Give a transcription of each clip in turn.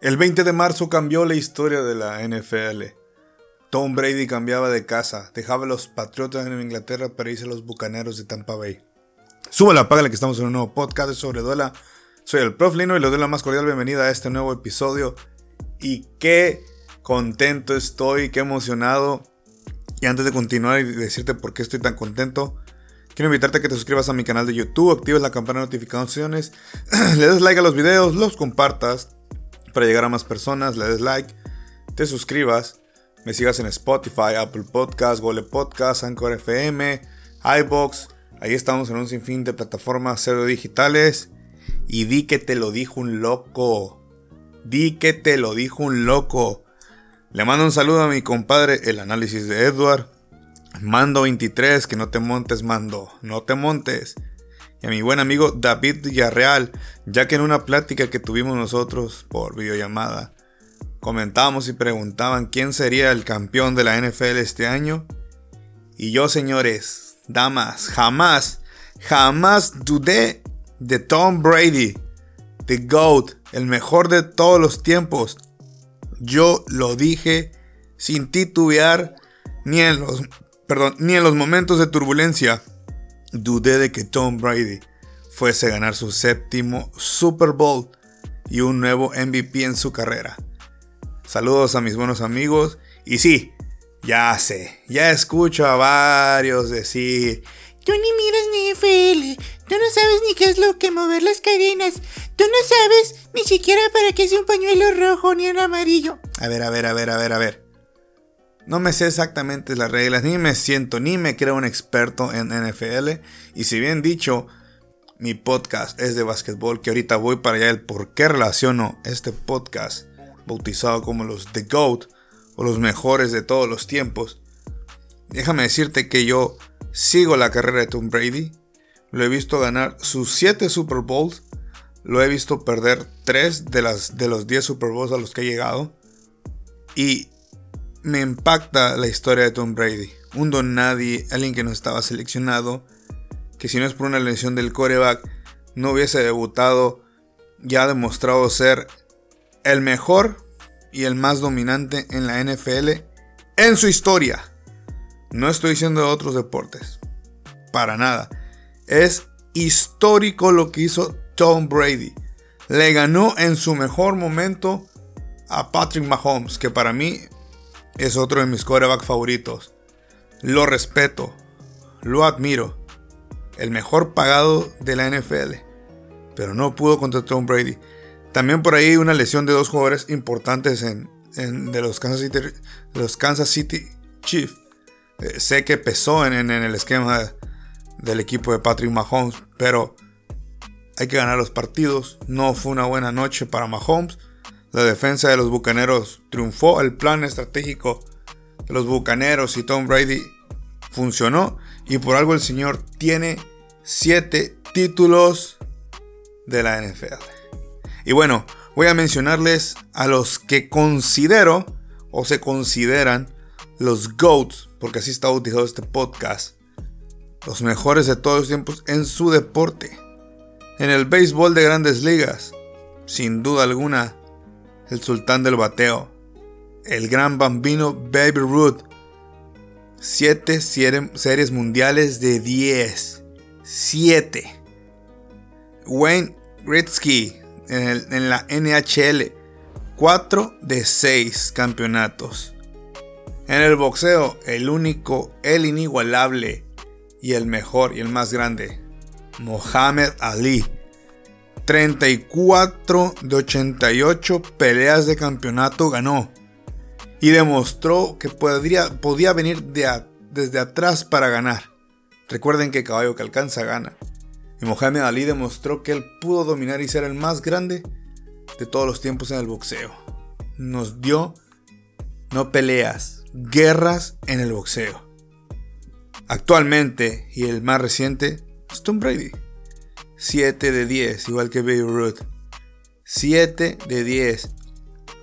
El 20 de marzo cambió la historia de la NFL. Tom Brady cambiaba de casa, dejaba a los Patriotas en Inglaterra para irse a los Bucaneros de Tampa Bay. Suba la paga que estamos en un nuevo podcast sobre Duela. Soy el Prof Lino y le doy la más cordial bienvenida a este nuevo episodio. Y qué contento estoy, qué emocionado. Y antes de continuar y decirte por qué estoy tan contento, quiero invitarte a que te suscribas a mi canal de YouTube, actives la campana de notificaciones, le des like a los videos, los compartas para llegar a más personas, le des like, te suscribas, me sigas en Spotify, Apple Podcasts, Google Podcasts, Anchor FM, iBox. Ahí estamos en un sinfín de plataformas cero digitales. Y di que te lo dijo un loco. Di que te lo dijo un loco. Le mando un saludo a mi compadre, el análisis de Edward. Mando 23, que no te montes, mando. No te montes y a mi buen amigo David Villarreal, ya que en una plática que tuvimos nosotros por videollamada, comentábamos y preguntaban quién sería el campeón de la NFL este año. Y yo, señores, damas, jamás, jamás dudé de Tom Brady, the GOAT, el mejor de todos los tiempos. Yo lo dije sin titubear ni en los, perdón, ni en los momentos de turbulencia dudé de que Tom Brady fuese a ganar su séptimo Super Bowl y un nuevo MVP en su carrera. Saludos a mis buenos amigos y sí, ya sé, ya escucho a varios decir, tú ni miras ni NFL, tú no sabes ni qué es lo que mover las cadenas, tú no sabes ni siquiera para qué es un pañuelo rojo ni un amarillo. A ver, a ver, a ver, a ver, a ver. No me sé exactamente las reglas, ni me siento, ni me creo un experto en NFL. Y si bien dicho, mi podcast es de básquetbol, que ahorita voy para allá el por qué relaciono este podcast, bautizado como los The GOAT, o los mejores de todos los tiempos. Déjame decirte que yo sigo la carrera de Tom Brady. Lo he visto ganar sus 7 Super Bowls. Lo he visto perder 3 de, de los 10 Super Bowls a los que he llegado. Y me impacta la historia de Tom Brady. Un don nadie, alguien que no estaba seleccionado, que si no es por una lesión del coreback, no hubiese debutado, ya ha demostrado ser el mejor y el más dominante en la NFL en su historia. No estoy diciendo de otros deportes, para nada. Es histórico lo que hizo Tom Brady. Le ganó en su mejor momento a Patrick Mahomes, que para mí es otro de mis quarterback favoritos. Lo respeto, lo admiro. El mejor pagado de la NFL. Pero no pudo contra Tom Brady. También por ahí una lesión de dos jugadores importantes en, de, los Kansas City, los Kansas City Chiefs. Eh, sé que pesó en, en el esquema del equipo de Patrick Mahomes. Pero hay que ganar los partidos. No fue una buena noche para Mahomes. La defensa de los Bucaneros triunfó, el plan estratégico de los Bucaneros y Tom Brady funcionó y por algo el señor tiene 7 títulos de la NFL. Y bueno, voy a mencionarles a los que considero o se consideran los GOATs, porque así está bautizado este podcast, los mejores de todos los tiempos en su deporte. En el béisbol de grandes ligas, sin duda alguna, el sultán del bateo, el gran bambino Baby Ruth. 7 series mundiales de 10. 7. Wayne Gretzky en, en la NHL. 4 de 6 campeonatos. En el boxeo, el único, el inigualable y el mejor y el más grande, Mohamed Ali. 34 de 88 peleas de campeonato ganó y demostró que podría, podía venir desde atrás para ganar. Recuerden que caballo que alcanza gana. Y Mohamed Ali demostró que él pudo dominar y ser el más grande de todos los tiempos en el boxeo. Nos dio no peleas, guerras en el boxeo. Actualmente, y el más reciente, es Tom Brady. 7 de 10, igual que Baby Ruth. 7 de 10.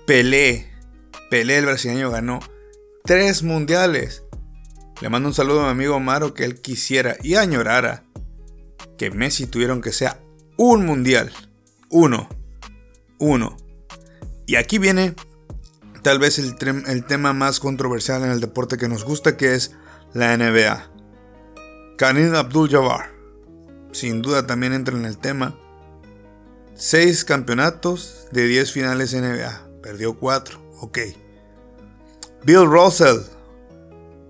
Pelé. Pelé, el brasileño, ganó 3 mundiales. Le mando un saludo a mi amigo Maro que él quisiera y añorara que Messi tuvieron que sea un mundial. Uno. Uno. Y aquí viene tal vez el, tema más controversial en el deporte que nos gusta, que es la NBA. Karim Abdul-Jabbar, sin duda también entra en el tema. 6 campeonatos de 10 finales NBA, perdió 4, ok. Bill Russell,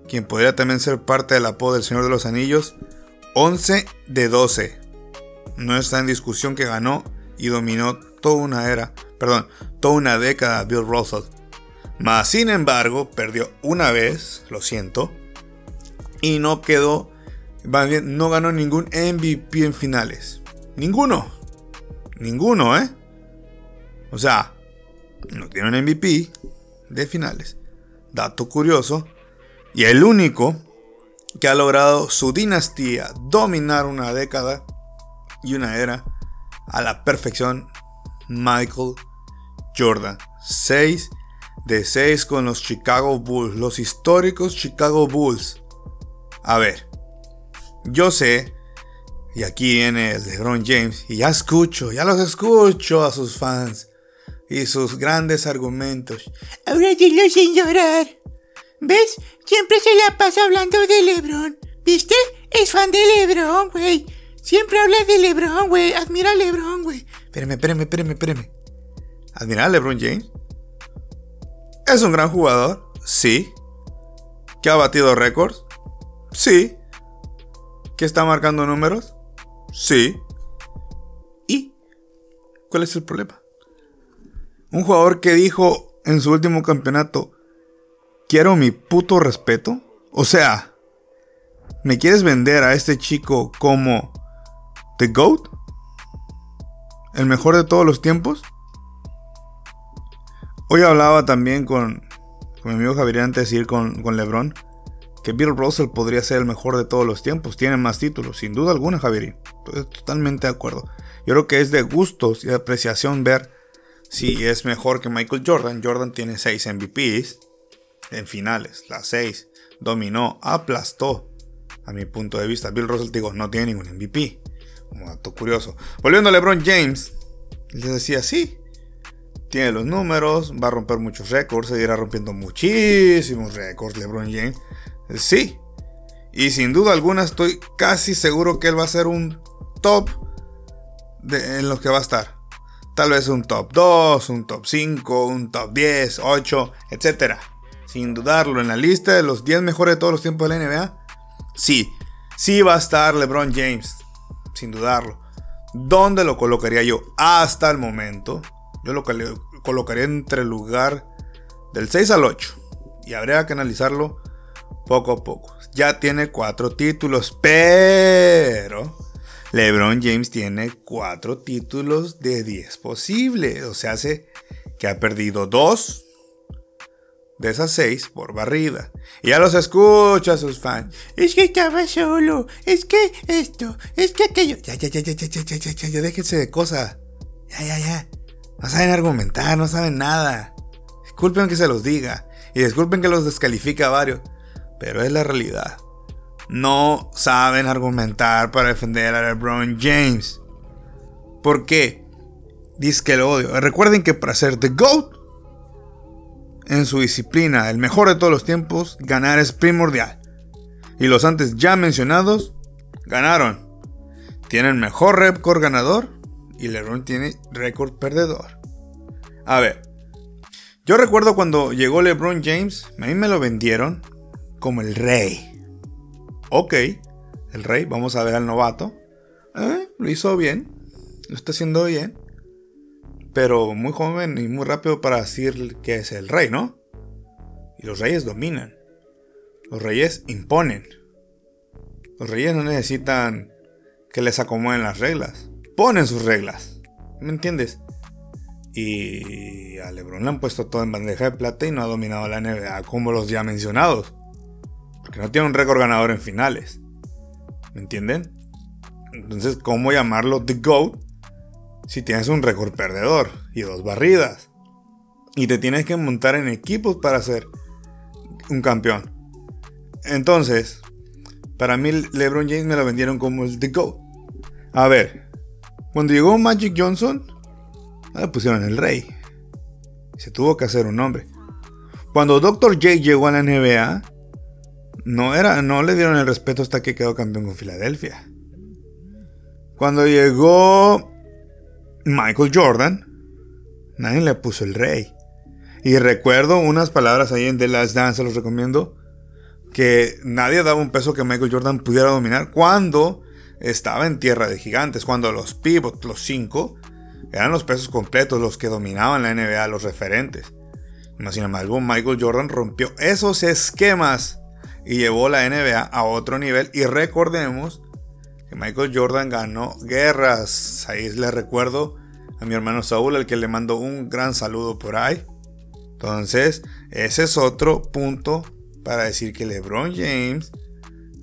quien podría también ser parte del apodo del Señor de los Anillos, 11 de 12. No está en discusión que ganó y dominó toda una era, perdón, toda una década Bill Russell. Mas, sin embargo, perdió una vez, lo siento, y no quedó, no ganó ningún MVP en finales. Ninguno. Ninguno, ¿eh? O sea, no tiene un MVP de finales. Dato curioso. Y el único que ha logrado su dinastía dominar una década y una era a la perfección, Michael Jordan. 6 de 6 con los Chicago Bulls, los históricos Chicago Bulls. A ver, yo sé, y aquí viene el LeBron James, y ya escucho, ya los escucho a sus fans y sus grandes argumentos. Ahora dilo sin llorar. ¿Ves? Siempre se la pasa hablando de LeBron. ¿Viste? Es fan de LeBron, güey. Siempre habla de LeBron, güey. Admira a LeBron, güey. Espérame, espérame, espérame, espérame. ¿Admira a LeBron James? Es un gran jugador, sí. ¿Que ha batido récords? Sí. ¿Que está marcando números? Sí. ¿Y cuál es el problema? Un jugador que dijo en su último campeonato, quiero mi puto respeto. O sea, ¿me quieres vender a este chico como The GOAT? ¿El mejor de todos los tiempos? Hoy hablaba también con, mi amigo Javier antes de ir con, con LeBron que Bill Russell podría ser el mejor de todos los tiempos. Tiene más títulos, sin duda alguna, Javier. Totalmente de acuerdo. Yo creo que es de gustos y de apreciación ver si es mejor que Michael Jordan. Jordan tiene 6 MVPs en finales, las 6. Dominó, aplastó. A mi punto de vista, Bill Russell, digo, no tiene ningún MVP. Como dato curioso. Volviendo a LeBron James, le decía, sí, tiene los números, va a romper muchos récords, se irá rompiendo muchísimos récords LeBron James. Sí. Y sin duda alguna estoy casi seguro que él va a ser un top en los que va a estar. Tal vez un top 2, un top 5, un top 10, 8, etc. Sin dudarlo, en la lista de los 10 mejores de todos los tiempos de la NBA. Sí, sí va a estar LeBron James. Sin dudarlo. ¿Dónde lo colocaría yo? Hasta el momento. Yo lo colocaría entre el lugar del 6 al 8. Y habría que analizarlo poco a poco. Ya tiene cuatro títulos, pero LeBron James tiene cuatro títulos de 10 posibles. O sea, hace que ha perdido dos de esas seis por barrida. Y ya los escucha sus fans. Es que estaba solo. Es que esto. Es que aquello. Ya, ya, ya, ya, ya, ya, ya, ya, ya, ya déjense de cosas. Ya, ya, ya. No saben argumentar, no saben nada. Disculpen que se los diga. Y disculpen que los descalifique a varios pero es la realidad. No saben argumentar para defender a LeBron James. ¿Por qué? Dice que lo odio. Recuerden que para ser The GOAT en su disciplina, el mejor de todos los tiempos, ganar es primordial. Y los antes ya mencionados ganaron. Tienen mejor récord ganador y LeBron tiene récord perdedor. A ver, yo recuerdo cuando llegó LeBron James, a mí me lo vendieron como el rey. Ok, el rey, vamos a ver al novato. Eh, lo hizo bien, lo está haciendo bien. Pero muy joven y muy rápido para decir que es el rey, ¿no? Y los reyes dominan. Los reyes imponen. Los reyes no necesitan que les acomoden las reglas. Ponen sus reglas. ¿Me entiendes? Y a LeBron le han puesto todo en bandeja de plata y no ha dominado la NBA como los ya mencionados. Porque no tiene un récord ganador en finales. ¿Me entienden? Entonces, ¿cómo llamarlo The GOAT si tienes un récord perdedor y dos barridas? Y te tienes que montar en equipos para ser un campeón. Entonces, para mí LeBron James me lo vendieron como el The GOAT. A ver, cuando llegó Magic Johnson, le pusieron el rey. Se tuvo que hacer un nombre. Cuando Dr. J llegó a la NBA, no, era, no le dieron el respeto hasta que quedó campeón con Filadelfia. Cuando llegó Michael Jordan, nadie le puso el rey. Y recuerdo unas palabras ahí en The Last Dance, los recomiendo, que nadie daba un peso que Michael Jordan pudiera dominar cuando estaba en tierra de gigantes, cuando los pivots, los cinco, eran los pesos completos los que dominaban la NBA, los referentes. Sin embargo, Michael Jordan rompió esos esquemas y llevó la NBA a otro nivel. Y recordemos que Michael Jordan ganó guerras. Ahí le recuerdo a mi hermano Saúl, al que le mando un gran saludo por ahí. Entonces, ese es otro punto para decir que LeBron James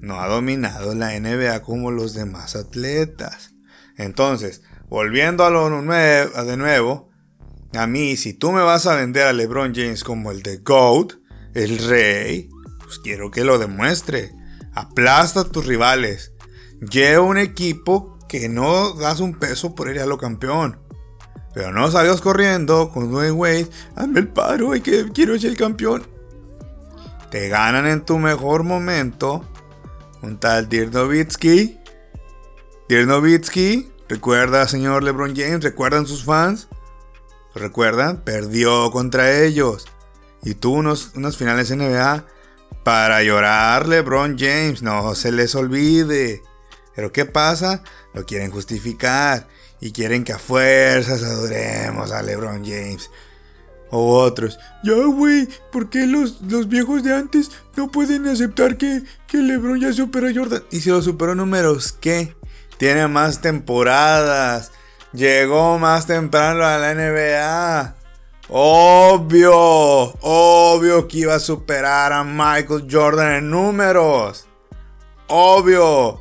no ha dominado la NBA como los demás atletas. Entonces, volviendo a lo de nuevo, a mí, si tú me vas a vender a LeBron James como el de GOAT, el rey, pues quiero que lo demuestre. Aplasta a tus rivales. Lleva un equipo que no das un peso por ir a lo campeón. Pero no salgas corriendo con Dwayne Wade. Hazme el paro y que quiero ser el campeón. Te ganan en tu mejor momento. Un tal Dirk Nowitzki. Dirk Nowitzki. Recuerda, señor LeBron James. ¿Recuerdan sus fans? ¿Recuerdan? Perdió contra ellos. Y tuvo unos, unas finales NBA para llorar LeBron James. No se les olvide. Pero ¿qué pasa? Lo quieren justificar. Y quieren que a fuerzas adoremos a LeBron James. O otros. Ya, güey, ¿por qué los, los, viejos de antes no pueden aceptar que, que LeBron ya superó a Jordan? ¿Y si lo superó números qué? Tiene más temporadas Llegó más temprano a la NBA. Obvio, obvio que iba a superar a Michael Jordan en números. Obvio,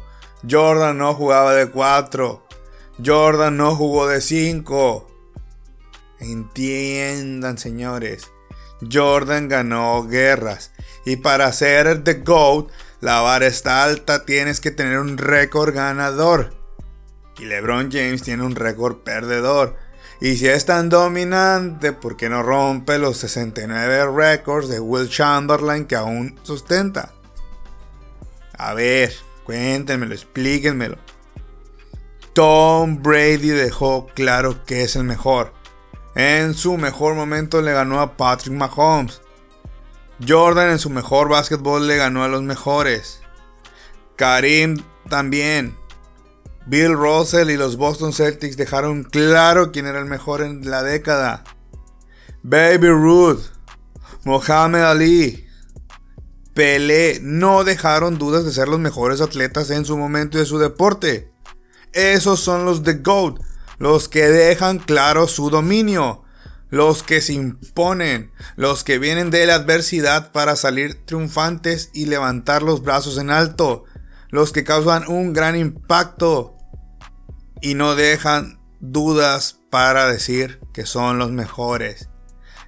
Jordan no jugaba de 4. Jordan no jugó de 5. Entiendan, señores. Jordan ganó guerras. Y para ser The GOAT, la vara está alta, tienes que tener un récord ganador. Y LeBron James tiene un récord perdedor. Y si es tan dominante, ¿por qué no rompe los 69 récords de Will Chamberlain que aún sustenta? A ver, cuéntenmelo, explíquenmelo. Tom Brady dejó claro que es el mejor. En su mejor momento le ganó a Patrick Mahomes. Jordan en su mejor básquetbol le ganó a los mejores. Karim también. Bill Russell y los Boston Celtics dejaron claro quién era el mejor en la década. Baby Ruth, Mohamed Ali, Pelé no dejaron dudas de ser los mejores atletas en su momento de su deporte. Esos son los de GOAT, los que dejan claro su dominio, los que se imponen, los que vienen de la adversidad para salir triunfantes y levantar los brazos en alto, los que causan un gran impacto, y no dejan dudas para decir que son los mejores.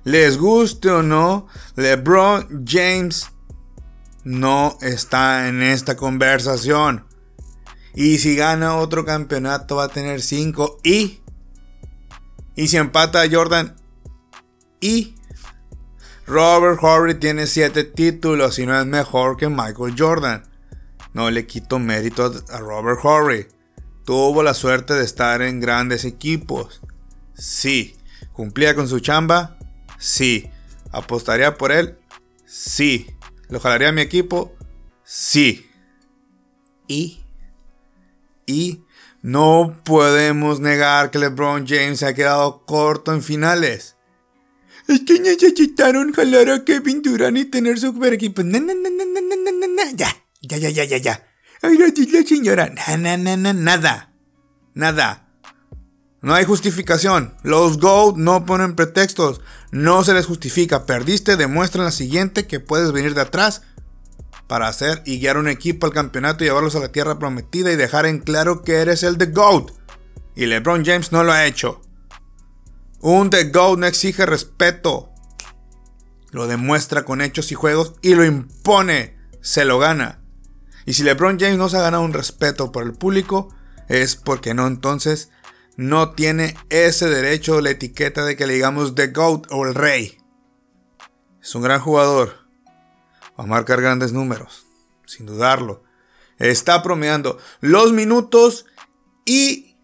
Les guste o no, LeBron James no está en esta conversación. Y si gana otro campeonato va a tener 5 y... Y si empata a Jordan y... Robert Horry tiene 7 títulos y no es mejor que Michael Jordan. No le quito mérito a Robert Horry. Tuvo la suerte de estar en grandes equipos. Sí. ¿Cumplía con su chamba? Sí. ¿Apostaría por él? Sí. ¿Lo jalaría a mi equipo? Sí. ¿Y? Y no podemos negar que LeBron James se ha quedado corto en finales. Es que necesitaron jalar a Kevin Durant y tener su equipo. ya, ya, ya, ya, ya, ya. Ay, la señora. nada. Nada. No hay justificación. Los GOAT no ponen pretextos. No se les justifica. Perdiste, demuestra en la siguiente que puedes venir de atrás para hacer y guiar un equipo al campeonato y llevarlos a la tierra prometida y dejar en claro que eres el The GOAT. Y LeBron James no lo ha hecho. Un The GOAT no exige respeto. Lo demuestra con hechos y juegos y lo impone. Se lo gana. Y si LeBron James no se ha ganado un respeto por el público, es porque no entonces no tiene ese derecho o la etiqueta de que le digamos The GOAT o el rey. Es un gran jugador. Va a marcar grandes números, sin dudarlo. Está promediando los minutos y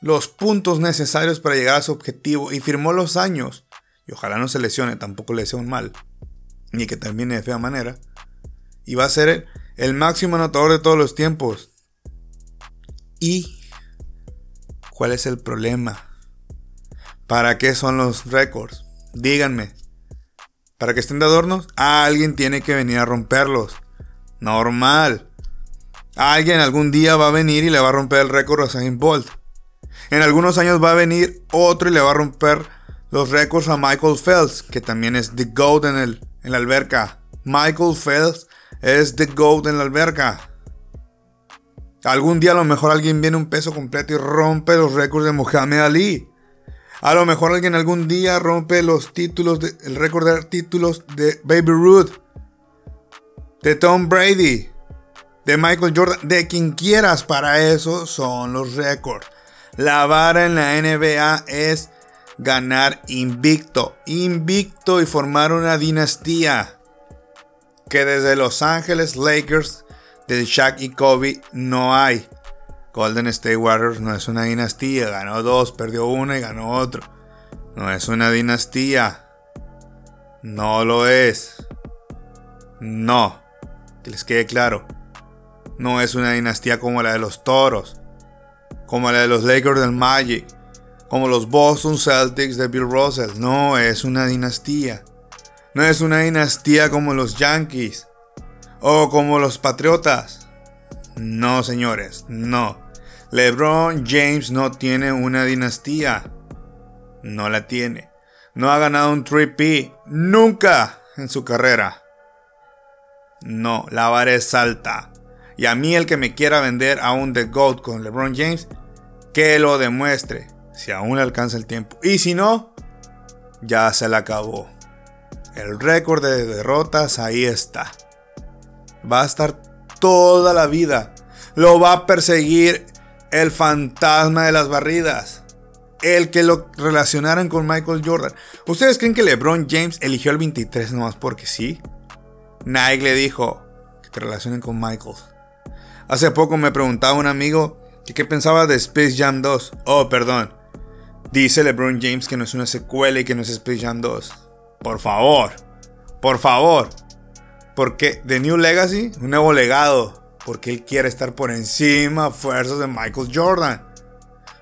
los puntos necesarios para llegar a su objetivo y firmó los años. Y ojalá no se lesione, tampoco le sea un mal, ni que termine de fea manera. Y va a ser el máximo anotador de todos los tiempos. ¿Y cuál es el problema? ¿Para qué son los récords? Díganme. ¿Para que estén de adornos? Alguien tiene que venir a romperlos. Normal. Alguien algún día va a venir y le va a romper el récord a Usain Bolt. En algunos años va a venir otro y le va a romper los récords a Michael Phelps, que también es The GOAT en, el, en la alberca. Michael Phelps es The GOAT en la alberca. Algún día a lo mejor alguien viene un peso completo y rompe los récords de Muhammad Ali. A lo mejor alguien algún día rompe los títulos, de, el récord de títulos de Baby Ruth, de Tom Brady, de Michael Jordan, de quien quieras. Para eso son los récords. La vara en la NBA es ganar invicto, invicto y formar una dinastía. Que desde Los Ángeles Lakers, de Shaq y Kobe, no hay. Golden State Warriors no es una dinastía, ganó dos, perdió una y ganó otro. No es una dinastía. No lo es. No. Que les quede claro. No es una dinastía como la de los Toros. Como la de los Lakers del Magic. Como los Boston Celtics de Bill Russell. No es una dinastía. No es una dinastía como los Yankees. O como los Patriotas. No, señores. No. LeBron James no tiene una dinastía. No la tiene. No ha ganado un 3P. Nunca en su carrera. No, la vara es alta. Y a mí el que me quiera vender a un The GOAT con LeBron James, que lo demuestre. Si aún le alcanza el tiempo. Y si no, ya se le acabó. El récord de derrotas ahí está. Va a estar toda la vida. Lo va a perseguir el fantasma de las barridas. El que lo relacionaran con Michael Jordan. ¿Ustedes creen que LeBron James eligió el 23 nomás porque sí? Nike le dijo que te relacionen con Michael. Hace poco me preguntaba un amigo que qué pensaba de Space Jam 2. Oh, perdón. Dice LeBron James que no es una secuela y que no es Space Jam 2. Por favor. Por favor. Porque The New Legacy, un nuevo legado porque él quiere estar por encima fuerzas de Michael Jordan.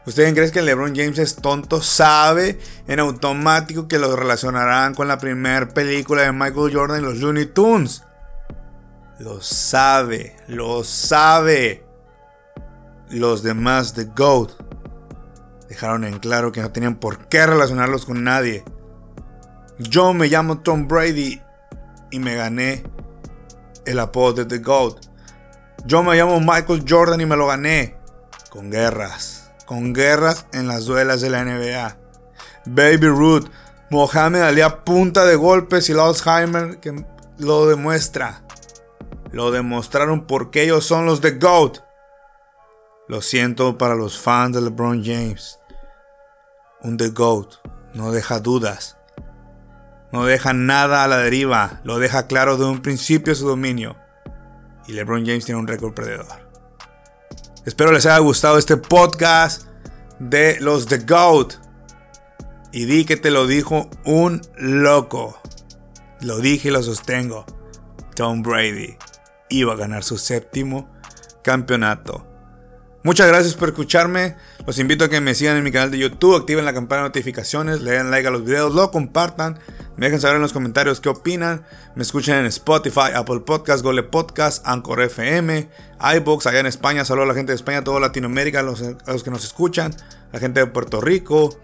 ¿Ustedes creen que LeBron James es tonto? Sabe en automático que lo relacionarán con la primera película de Michael Jordan y los Looney Tunes. Lo sabe, lo sabe. Los demás de GOAT dejaron en claro que no tenían por qué relacionarlos con nadie. Yo me llamo Tom Brady y me gané el apodo de The GOAT. Yo me llamo Michael Jordan y me lo gané. Con guerras. Con guerras en las duelas de la NBA. Baby Ruth. Mohamed Ali punta de golpes y el Alzheimer que lo demuestra. Lo demostraron porque ellos son los de GOAT. Lo siento para los fans de LeBron James. Un The GOAT no deja dudas. No deja nada a la deriva. Lo deja claro de un principio su dominio y LeBron James tiene un récord perdedor. Espero les haya gustado este podcast de los The GOAT. Y di que te lo dijo un loco. Lo dije y lo sostengo. Tom Brady iba a ganar su séptimo campeonato. Muchas gracias por escucharme. Los invito a que me sigan en mi canal de YouTube, activen la campana de notificaciones, le den like a los videos, lo compartan, me dejen saber en los comentarios qué opinan. Me escuchen en Spotify, Apple Podcast, Gole Podcast, Anchor FM, iBooks, allá en España. Saludos a la gente de España, toda Latinoamérica, a los, que nos escuchan, la gente de Puerto Rico,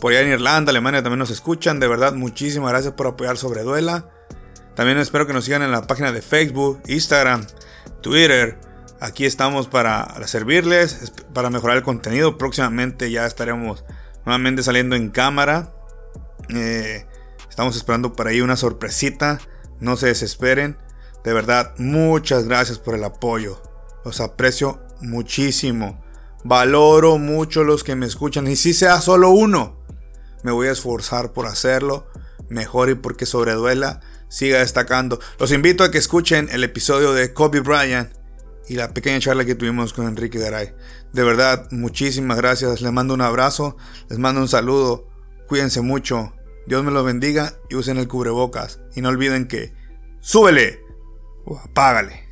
por allá en Irlanda, Alemania también nos escuchan. De verdad, muchísimas gracias por apoyar sobre Duela. También espero que nos sigan en la página de Facebook, Instagram, Twitter. Aquí estamos para servirles, para mejorar el contenido. Próximamente ya estaremos nuevamente saliendo en cámara. Eh, estamos esperando por ahí una sorpresita. No se desesperen. De verdad, muchas gracias por el apoyo. Los aprecio muchísimo. Valoro mucho los que me escuchan. Y si sea solo uno, me voy a esforzar por hacerlo mejor y porque sobreduela siga destacando. Los invito a que escuchen el episodio de Kobe Bryant y la pequeña charla que tuvimos con Enrique Garay. De verdad, muchísimas gracias. Les mando un abrazo, les mando un saludo. Cuídense mucho. Dios me los bendiga y usen el cubrebocas. Y no olviden que súbele o apágale.